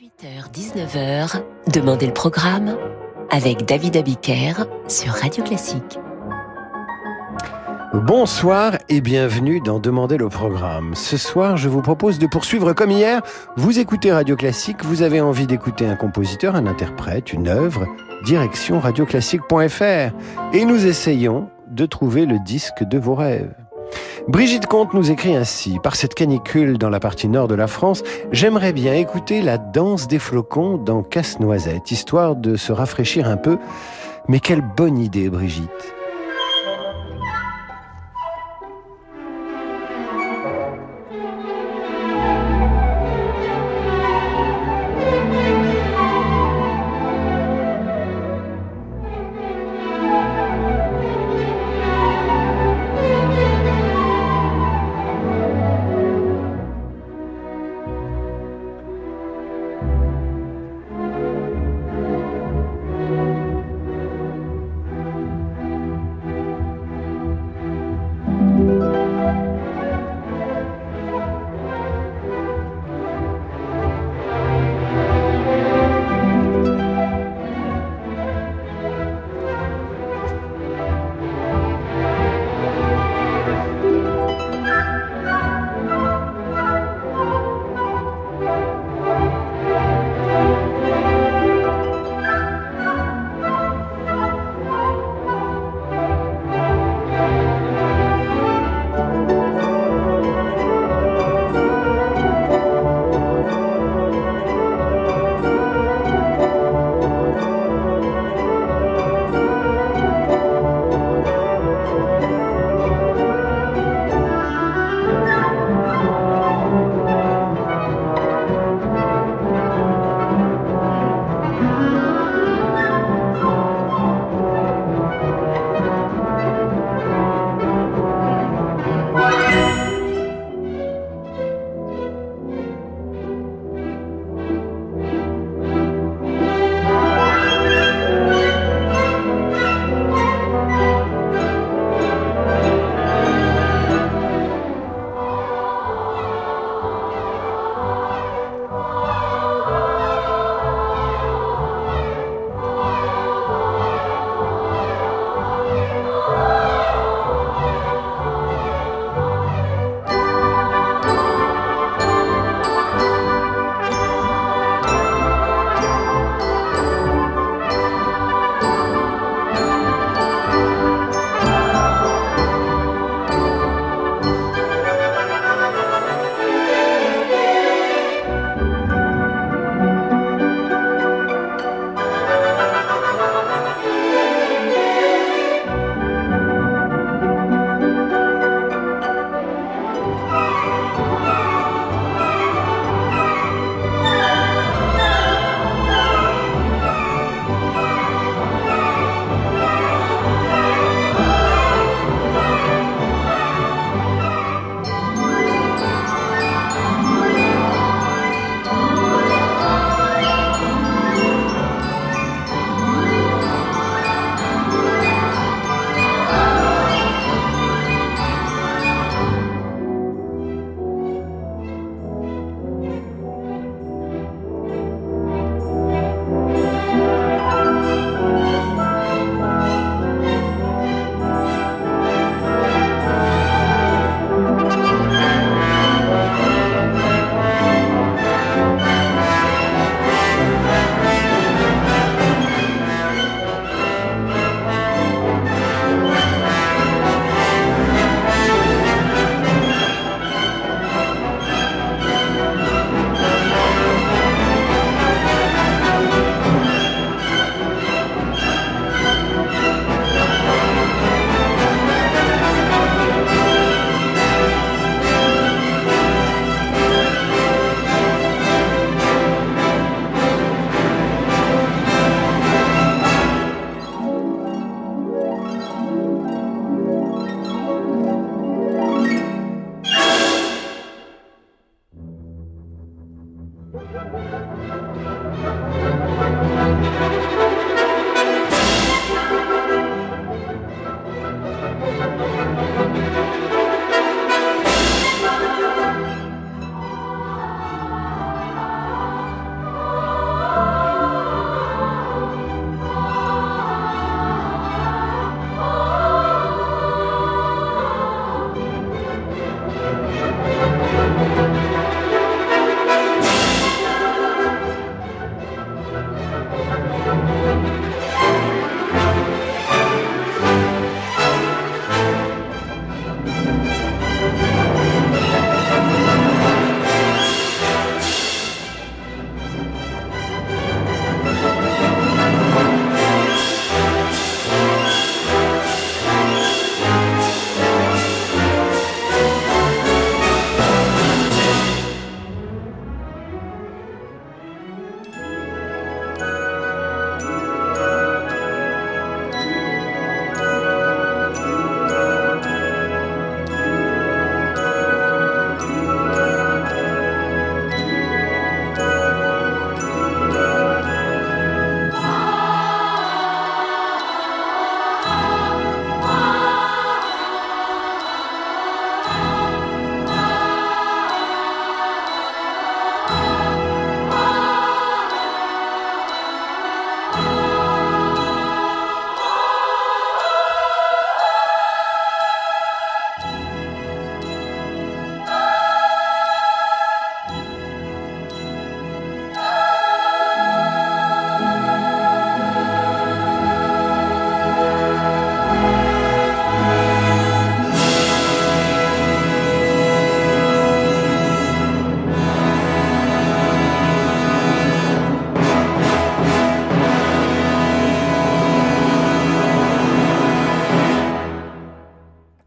18h-19h, Demandez le programme avec David Abiker sur Radio Classique. Bonsoir et bienvenue dans Demandez le programme. Ce soir, je vous propose de poursuivre comme hier. Vous écoutez Radio Classique, vous avez envie d'écouter un compositeur, un interprète, une œuvre, direction radioclassique.fr. Et nous essayons de trouver le disque de vos rêves. Brigitte Comte nous écrit ainsi, par cette canicule dans la partie nord de la France, j'aimerais bien écouter la danse des flocons dans Casse-Noisette, histoire de se rafraîchir un peu. Mais quelle bonne idée, Brigitte.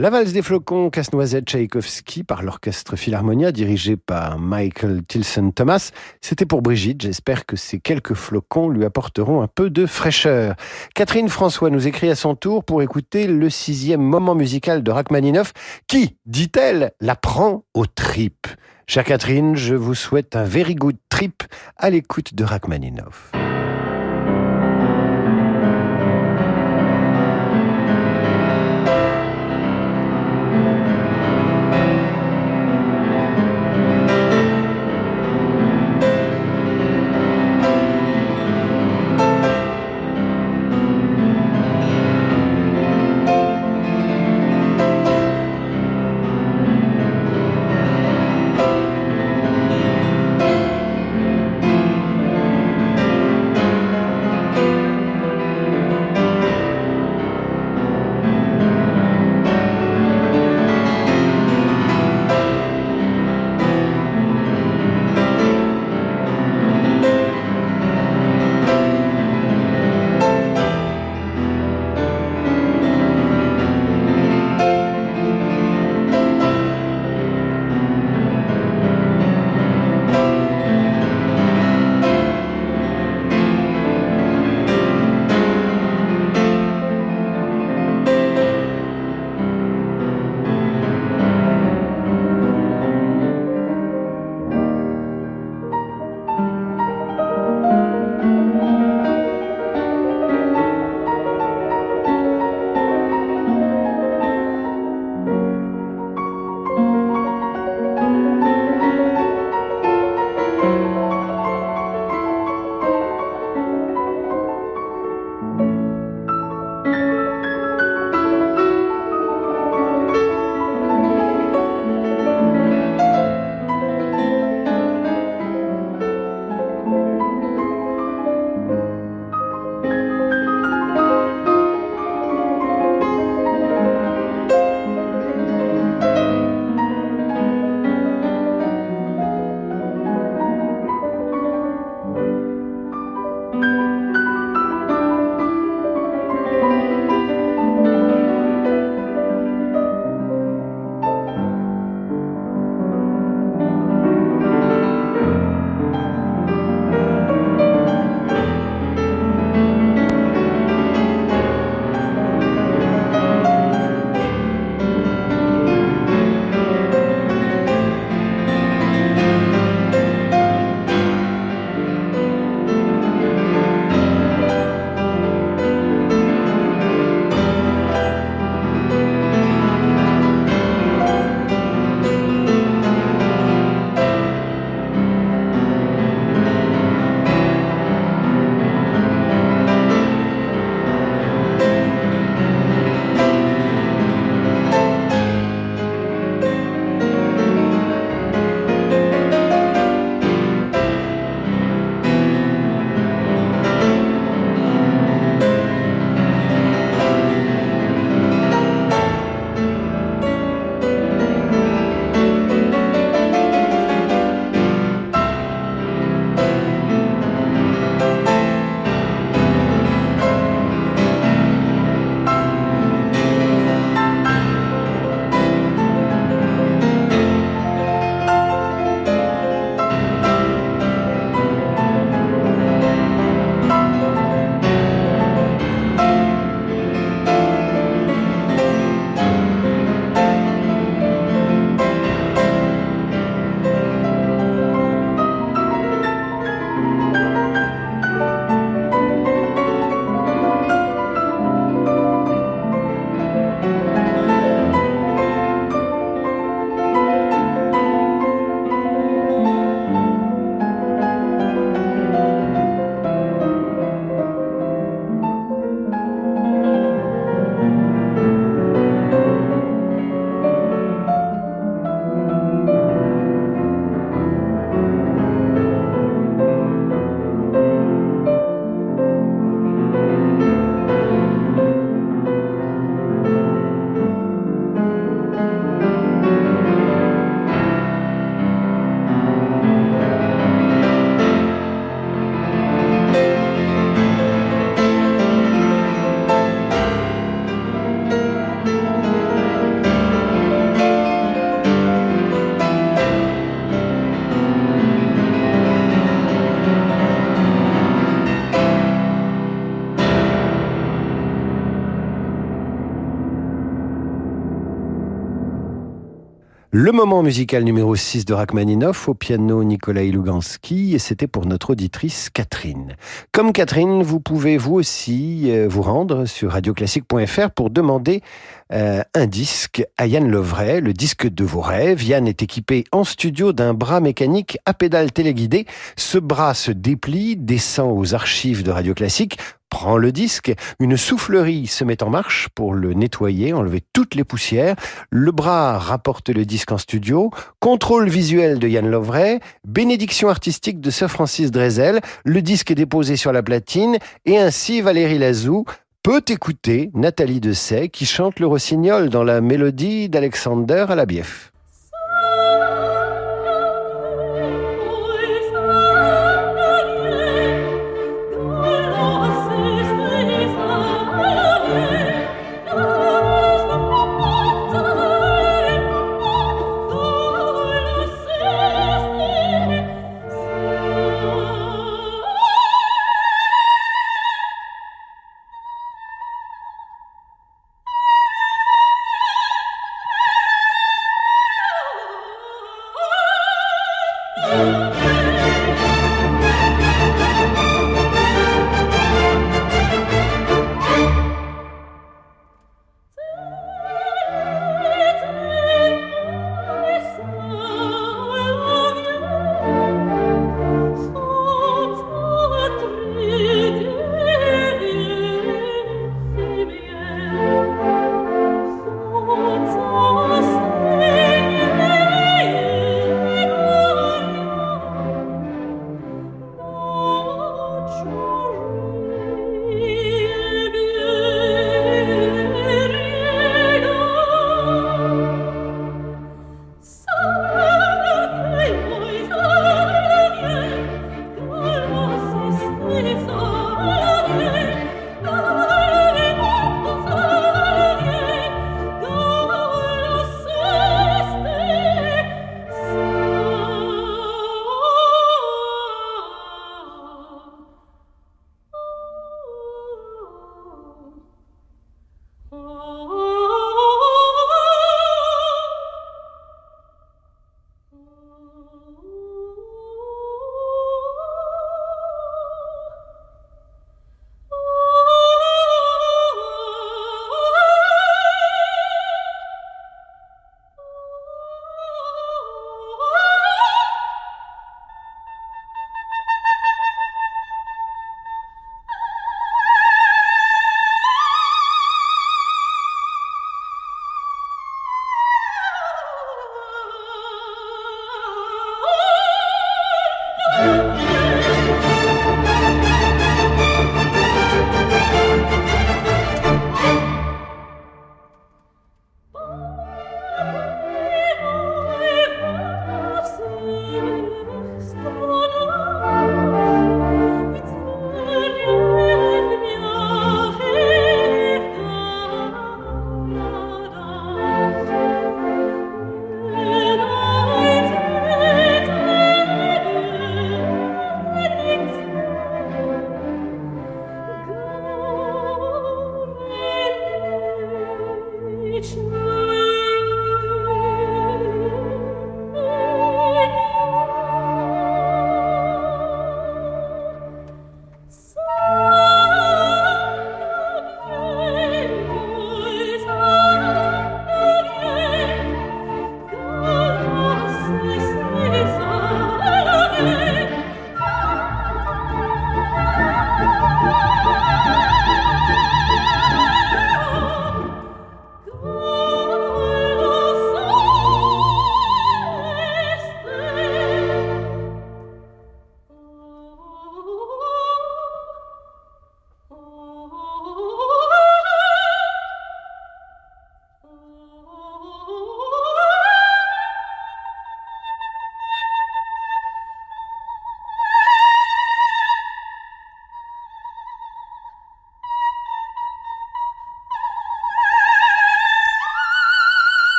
La valse des flocons Casse-Noisette Tchaïkovski par l'orchestre Philharmonia dirigé par Michael Tilson Thomas. C'était pour Brigitte. J'espère que ces quelques flocons lui apporteront un peu de fraîcheur. Catherine François nous écrit à son tour pour écouter le sixième moment musical de Rachmaninoff qui, dit-elle, la prend aux tripes. Chère Catherine, je vous souhaite un very good trip à l'écoute de Rachmaninoff. Le moment musical numéro 6 de Rachmaninoff, au piano Nikolai Lugansky, et c'était pour notre auditrice Catherine. Comme Catherine, vous pouvez vous aussi euh, vous rendre sur radioclassique.fr pour demander euh, un disque à Yann Lovray, le disque de vos rêves. Yann est équipé en studio d'un bras mécanique à pédale téléguidée. Ce bras se déplie, descend aux archives de Radio Classique, prend le disque, une soufflerie se met en marche pour le nettoyer, enlever toutes les poussières, le bras rapporte le disque en studio, contrôle visuel de Yann Lovray, bénédiction artistique de Sir Francis Drezel, le disque est déposé sur la platine, et ainsi Valérie Lazou peut écouter Nathalie Dessay qui chante le rossignol dans la mélodie d'Alexander Alabiev.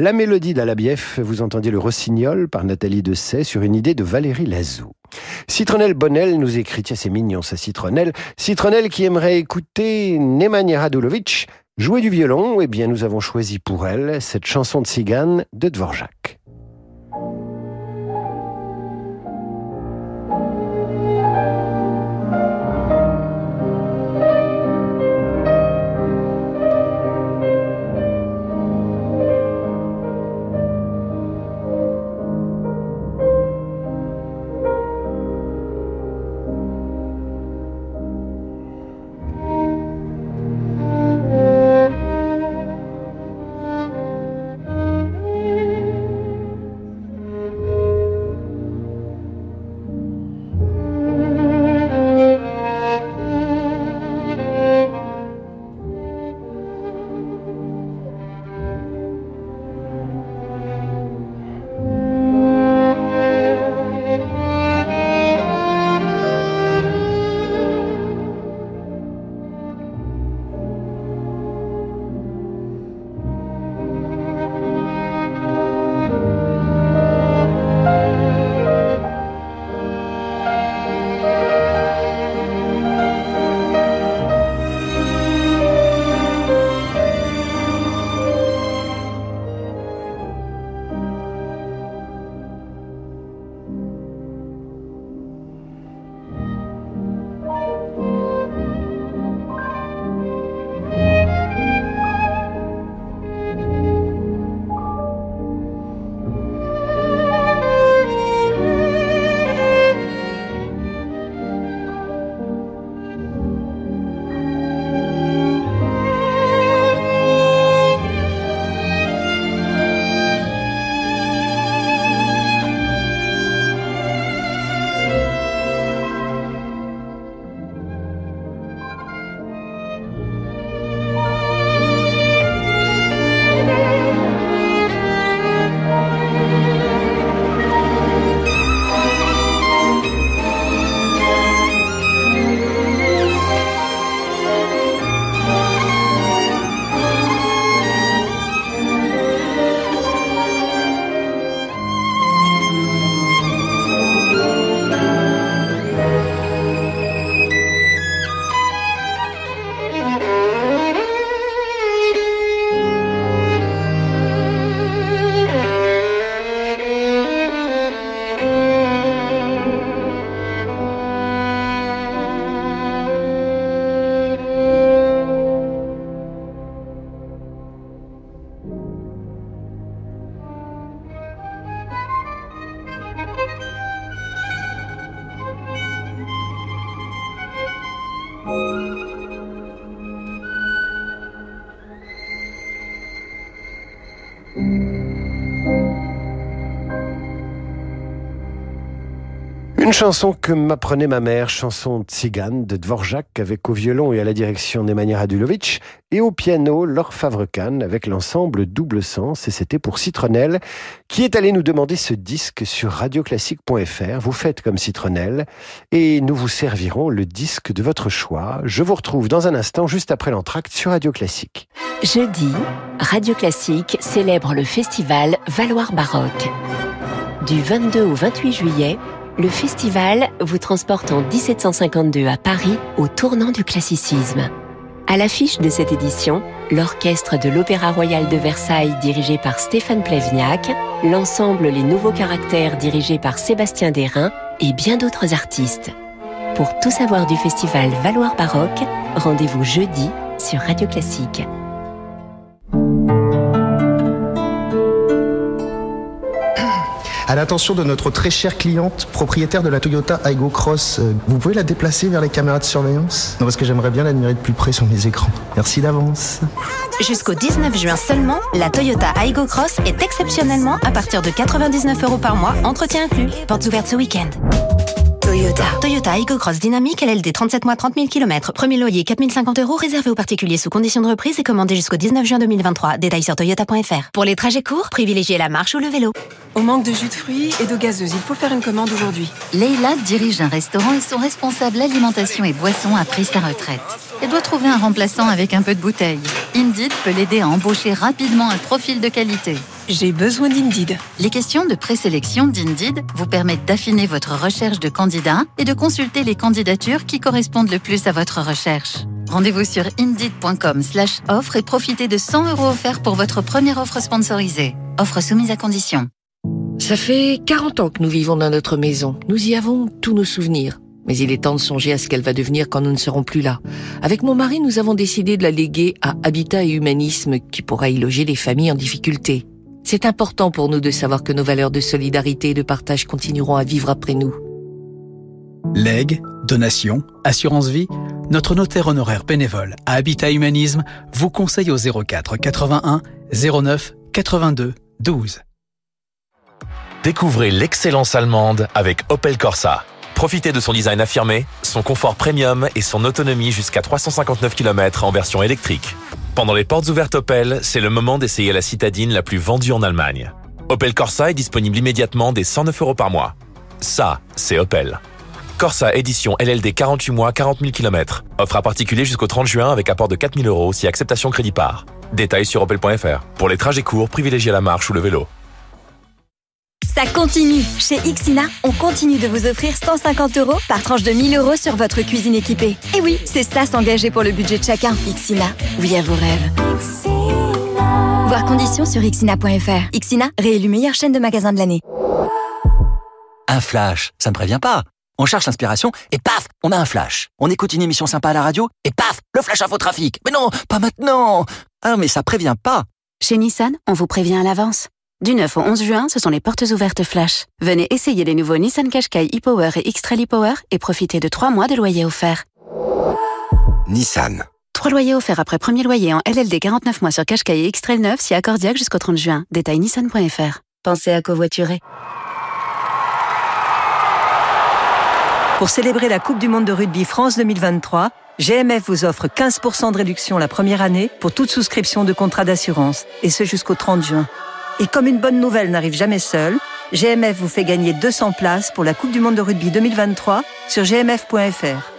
La mélodie d'Alabief, vous entendiez le Rossignol par Nathalie Dessay sur une idée de Valérie Lazou. Citronnelle Bonnel nous écrit, tiens c'est mignon ça Citronnelle, Citronnelle qui aimerait écouter Nemanja Radulovic jouer du violon, eh bien nous avons choisi pour elle cette chanson de cigane de Dvorak. Chanson que m'apprenait ma mère, chanson tzigane de Dvorak avec au violon et à la direction Nemanja Radulovic et au piano Laure Favrecan avec l'ensemble Double Sens et c'était pour Citronnelle qui est allé nous demander ce disque sur radioclassique.fr. Vous faites comme Citronnelle et nous vous servirons le disque de votre choix. Je vous retrouve dans un instant juste après l'entracte sur Radio Classique. Jeudi, Radio Classique célèbre le festival Valoir Baroque. Du 22 au 28 juillet, le festival vous transporte en 1752 à Paris au tournant du classicisme. À l'affiche de cette édition, l'orchestre de l'Opéra Royal de Versailles dirigé par Stéphane Plevniak, l'ensemble Les Nouveaux Caractères dirigé par Sébastien Derain et bien d'autres artistes. Pour tout savoir du festival Valoir Baroque, rendez-vous jeudi sur Radio Classique. À l'attention de notre très chère cliente, propriétaire de la Toyota Aygo Cross, euh, vous pouvez la déplacer vers les caméras de surveillance? Non, parce que j'aimerais bien l'admirer de plus près sur mes écrans. Merci d'avance. Jusqu'au 19 juin seulement, la Toyota Aygo Cross est exceptionnellement à partir de 99 euros par mois, entretien inclus. Portes ouvertes ce week-end. Toyota. Toyota Aygo Cross Dynamique LLD 37 mois 30 000 km. Premier loyer 4050 euros réservé aux particuliers sous conditions de reprise et commandé jusqu'au 19 juin 2023. Détails sur toyota.fr. Pour les trajets courts, privilégiez la marche ou le vélo. On manque de jus de fruits et d'eau gazeuse. Il faut faire une commande aujourd'hui. Leila dirige un restaurant et son responsable alimentation et boisson a pris sa retraite. Elle doit trouver un remplaçant avec un peu de bouteille. Indeed peut l'aider à embaucher rapidement un profil de qualité. J'ai besoin d'Indeed. Les questions de présélection d'Indeed vous permettent d'affiner votre recherche de candidats et de consulter les candidatures qui correspondent le plus à votre recherche. Rendez-vous sur indeed.com/offre et profitez de 100 euros offerts pour votre première offre sponsorisée. Offre soumise à condition. Ça fait 40 ans que nous vivons dans notre maison. Nous y avons tous nos souvenirs. Mais il est temps de songer à ce qu'elle va devenir quand nous ne serons plus là. Avec mon mari, nous avons décidé de la léguer à Habitat et Humanisme qui pourra y loger les familles en difficulté. C'est important pour nous de savoir que nos valeurs de solidarité et de partage continueront à vivre après nous. Legs, donations, assurance vie, notre notaire honoraire bénévole à Habitat Humanisme vous conseille au 04 81 09 82 12. Découvrez l'excellence allemande avec Opel Corsa. Profitez de son design affirmé, son confort premium et son autonomie jusqu'à 359 km en version électrique. Pendant les portes ouvertes Opel, c'est le moment d'essayer la citadine la plus vendue en Allemagne. Opel Corsa est disponible immédiatement dès 109 euros par mois. Ça, c'est Opel. Corsa édition LLD 48 mois, 40 000 km. Offre à particulier jusqu'au 30 juin avec apport de 4 000 euros si acceptation crédit par. Détails sur opel.fr. Pour les trajets courts, privilégiez la marche ou le vélo. Ça continue Chez Ixina, on continue de vous offrir 150 euros par tranche de 1000 euros sur votre cuisine équipée. Et oui, c'est ça s'engager pour le budget de chacun. Ixina, oui à vos rêves. Voir conditions sur ixina.fr. Ixina, réélu meilleure chaîne de magasins de l'année. Un flash, ça ne prévient pas. On cherche l'inspiration et paf, on a un flash. On écoute une émission sympa à la radio et paf, le flash info trafic. Mais non, pas maintenant. Ah, mais ça prévient pas. Chez Nissan, on vous prévient à l'avance. Du 9 au 11 juin, ce sont les portes ouvertes flash. Venez essayer les nouveaux Nissan Qashqai e-Power et X-Trail e-Power et profitez de 3 mois de loyer offert. Nissan. 3 loyers offerts après premier loyer en LLD 49 mois sur Qashqai et X-Trail 9 si accordiaque jusqu'au 30 juin. Détail nissan.fr. Pensez à covoiturer. Pour célébrer la Coupe du Monde de rugby France 2023, GMF vous offre 15% de réduction la première année pour toute souscription de contrat d'assurance, et ce jusqu'au 30 juin. Et comme une bonne nouvelle n'arrive jamais seule, GMF vous fait gagner 200 places pour la Coupe du Monde de rugby 2023 sur gmf.fr.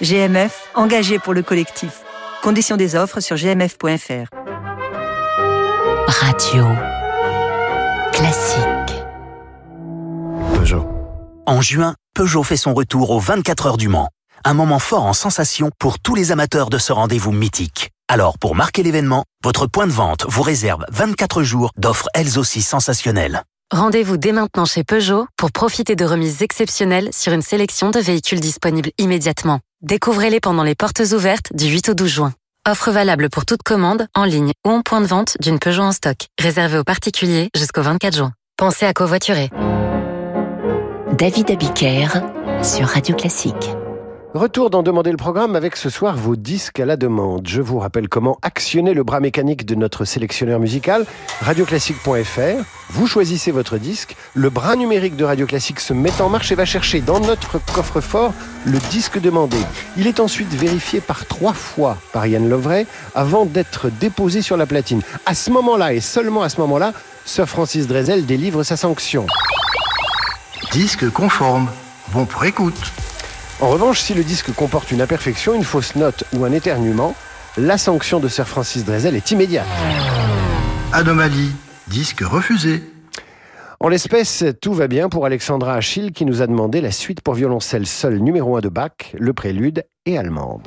GMF, engagé pour le collectif. Conditions des offres sur gmf.fr. Radio. Classique. Peugeot. En juin, Peugeot fait son retour aux 24 heures du Mans. Un moment fort en sensation pour tous les amateurs de ce rendez-vous mythique. Alors, pour marquer l'événement, votre point de vente vous réserve 24 jours d'offres elles aussi sensationnelles. Rendez-vous dès maintenant chez Peugeot pour profiter de remises exceptionnelles sur une sélection de véhicules disponibles immédiatement. Découvrez-les pendant les portes ouvertes du 8 au 12 juin. Offre valable pour toute commande, en ligne ou en point de vente d'une Peugeot en stock. Réservé aux particuliers jusqu'au 24 juin. Pensez à covoiturer. David Abiker sur Radio Classique. Retour d'en demander le programme avec ce soir vos disques à la demande. Je vous rappelle comment actionner le bras mécanique de notre sélectionneur musical, radioclassique.fr. Vous choisissez votre disque, le bras numérique de Radio Classique se met en marche et va chercher dans notre coffre-fort le disque demandé. Il est ensuite vérifié par trois fois par Yann Lovray avant d'être déposé sur la platine. À ce moment-là et seulement à ce moment-là, Sir Francis Drezel délivre sa sanction. Disque conforme. Bon pour écoute. En revanche, si le disque comporte une imperfection, une fausse note ou un éternuement, la sanction de Sir Francis Drezel est immédiate. Anomalie, disque refusé. En l'espèce, tout va bien pour Alexandra Achille qui nous a demandé la suite pour violoncelle seule numéro 1 de Bach, le prélude et allemande.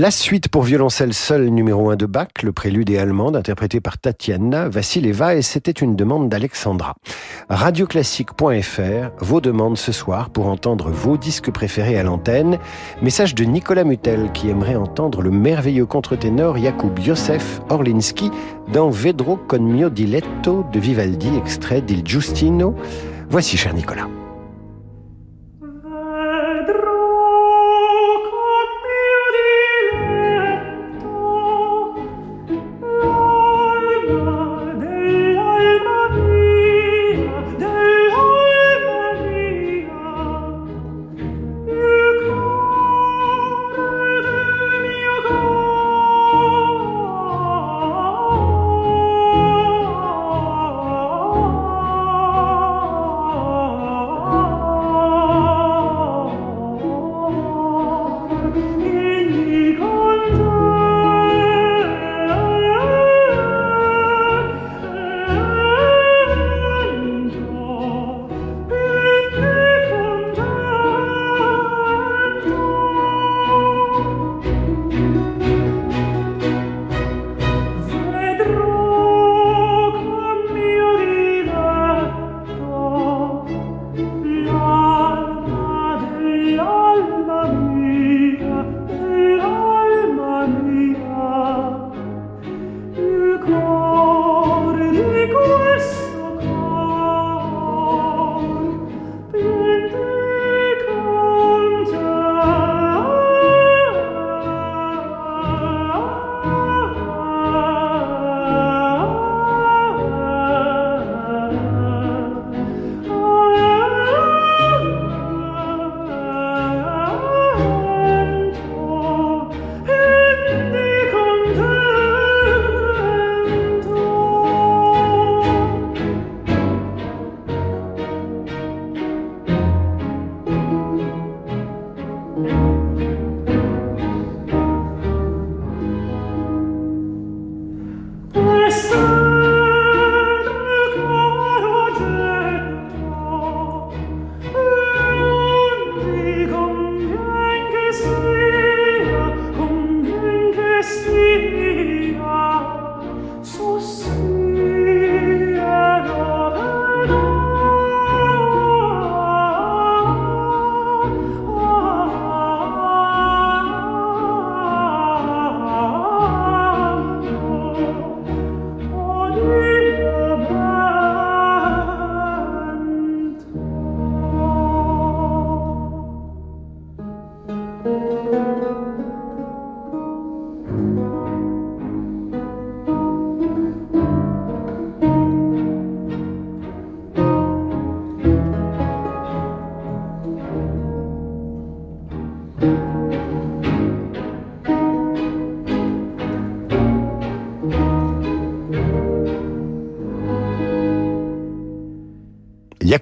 La suite pour violoncelle seul numéro 1 de Bach, le prélude et allemande, interprété par Tatiana Vassileva, et c'était une demande d'Alexandra. Radioclassique.fr, vos demandes ce soir pour entendre vos disques préférés à l'antenne. Message de Nicolas Mutel qui aimerait entendre le merveilleux contre-ténor Jakub Josef Orlinski dans Vedro con mio diletto de Vivaldi, extrait d'Il Giustino. Voici, cher Nicolas.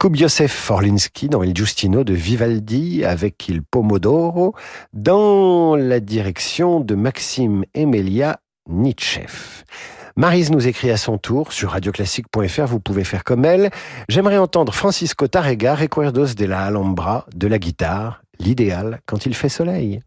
Jakub Josef Forlinski dans Il Giustino de Vivaldi avec Il Pomodoro dans la direction de Maxime Emelia Nietzsche. Marise nous écrit à son tour sur radioclassique.fr, vous pouvez faire comme elle. J'aimerais entendre Francisco Tarrega, Recuerdos de la Alhambra, de la guitare, l'idéal quand il fait soleil.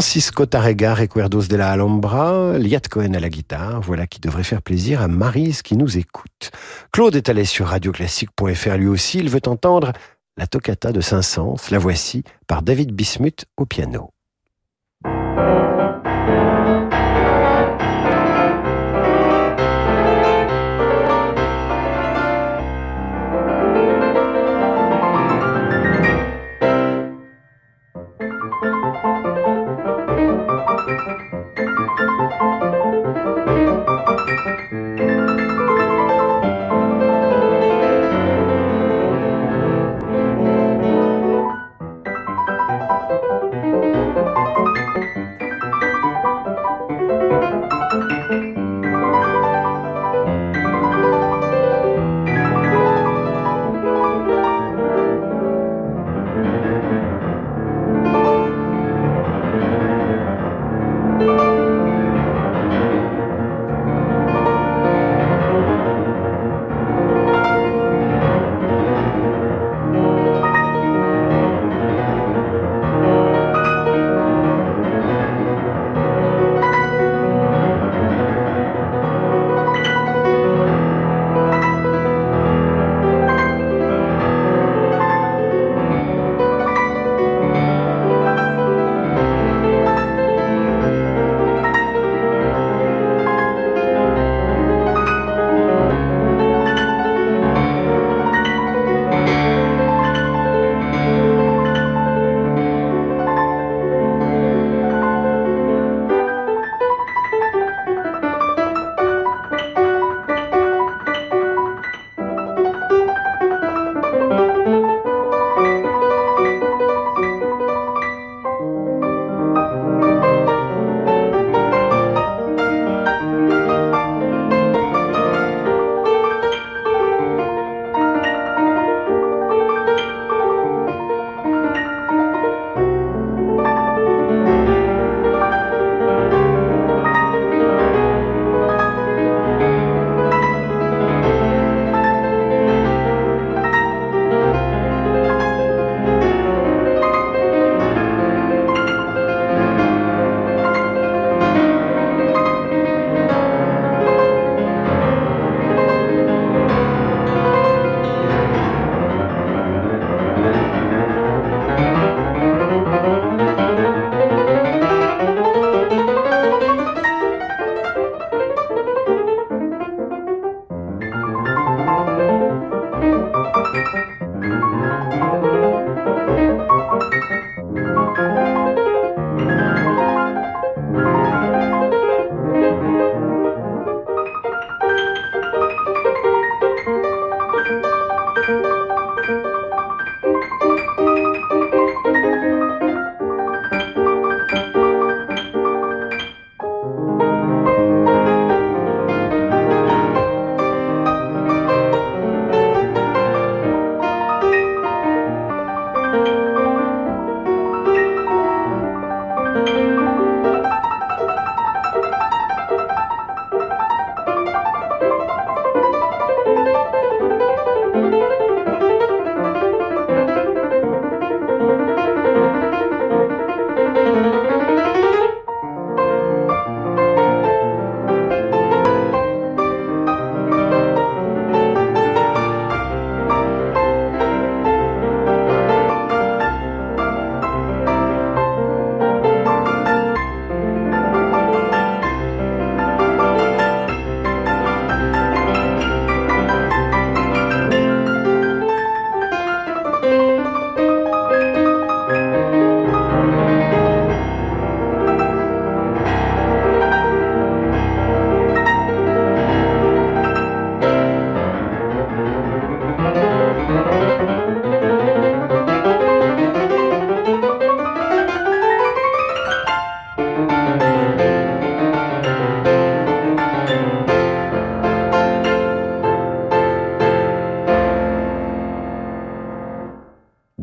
Francisco Tarrega, Recuerdos de la Alhambra, Liat Cohen à la guitare, voilà qui devrait faire plaisir à Marise qui nous écoute. Claude est allé sur radioclassique.fr lui aussi, il veut entendre la toccata de Saint-Saëns, la voici par David Bismuth au piano.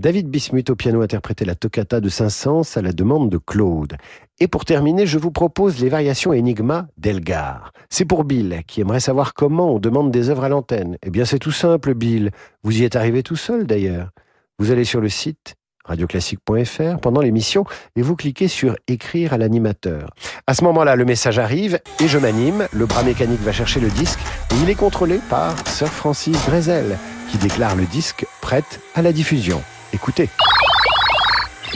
David Bismuth au piano interprétait la toccata de Saint-Saëns à la demande de Claude. Et pour terminer, je vous propose les variations Enigma d'Elgar. C'est pour Bill, qui aimerait savoir comment on demande des œuvres à l'antenne. Eh bien, c'est tout simple, Bill. Vous y êtes arrivé tout seul, d'ailleurs. Vous allez sur le site radioclassique.fr pendant l'émission et vous cliquez sur écrire à l'animateur. À ce moment-là, le message arrive et je m'anime. Le bras mécanique va chercher le disque et il est contrôlé par Sir Francis Drezel qui déclare le disque prête à la diffusion. Écoutez.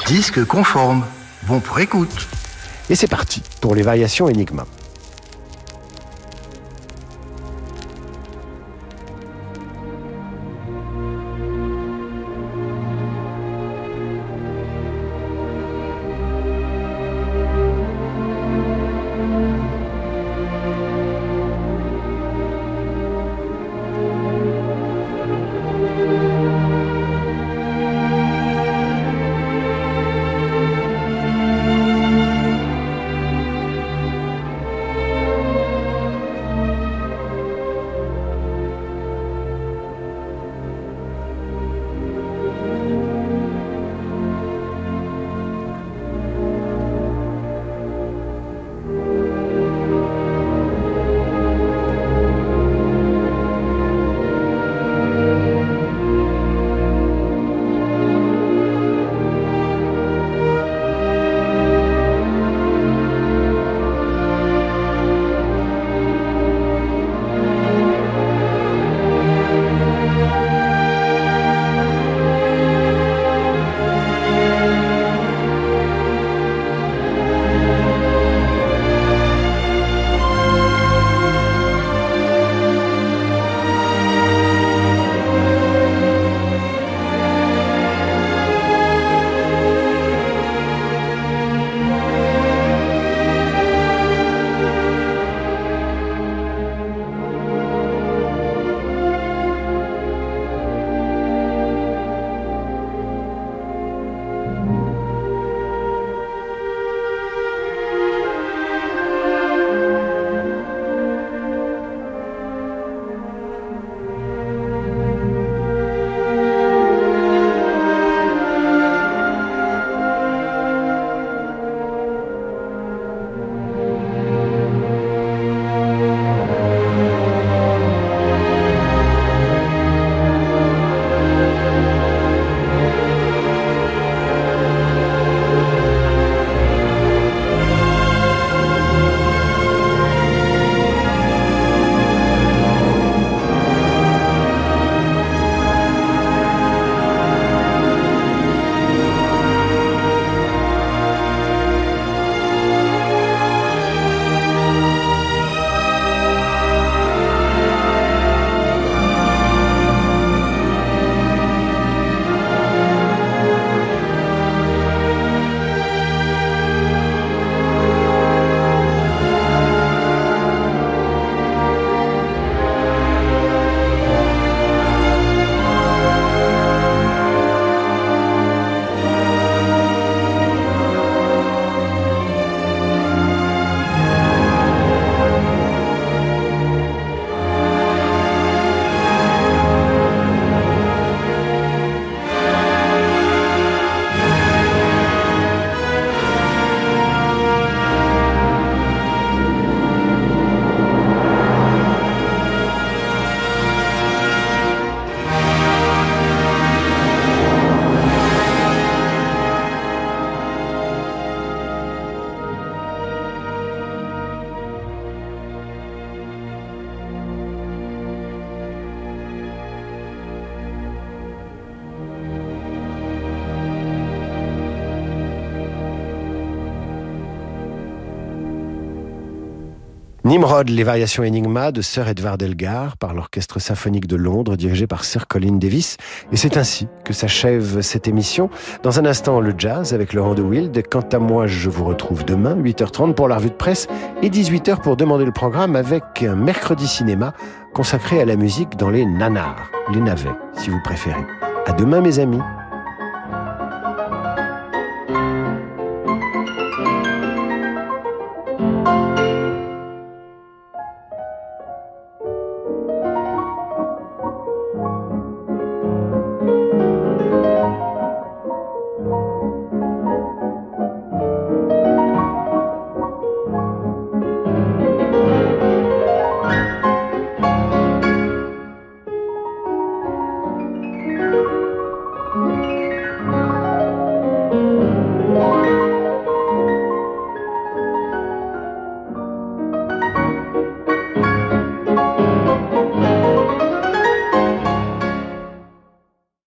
Disque conforme. Bon pour écoute. Et c'est parti pour les variations Enigma. Nimrod, les variations Enigma de Sir Edward Elgar par l'Orchestre symphonique de Londres dirigé par Sir Colin Davis. Et c'est ainsi que s'achève cette émission. Dans un instant, le jazz avec Laurent de Wild. Quant à moi, je vous retrouve demain, 8h30 pour la revue de presse et 18h pour demander le programme avec un mercredi cinéma consacré à la musique dans les nanars, les navets, si vous préférez. À demain, mes amis.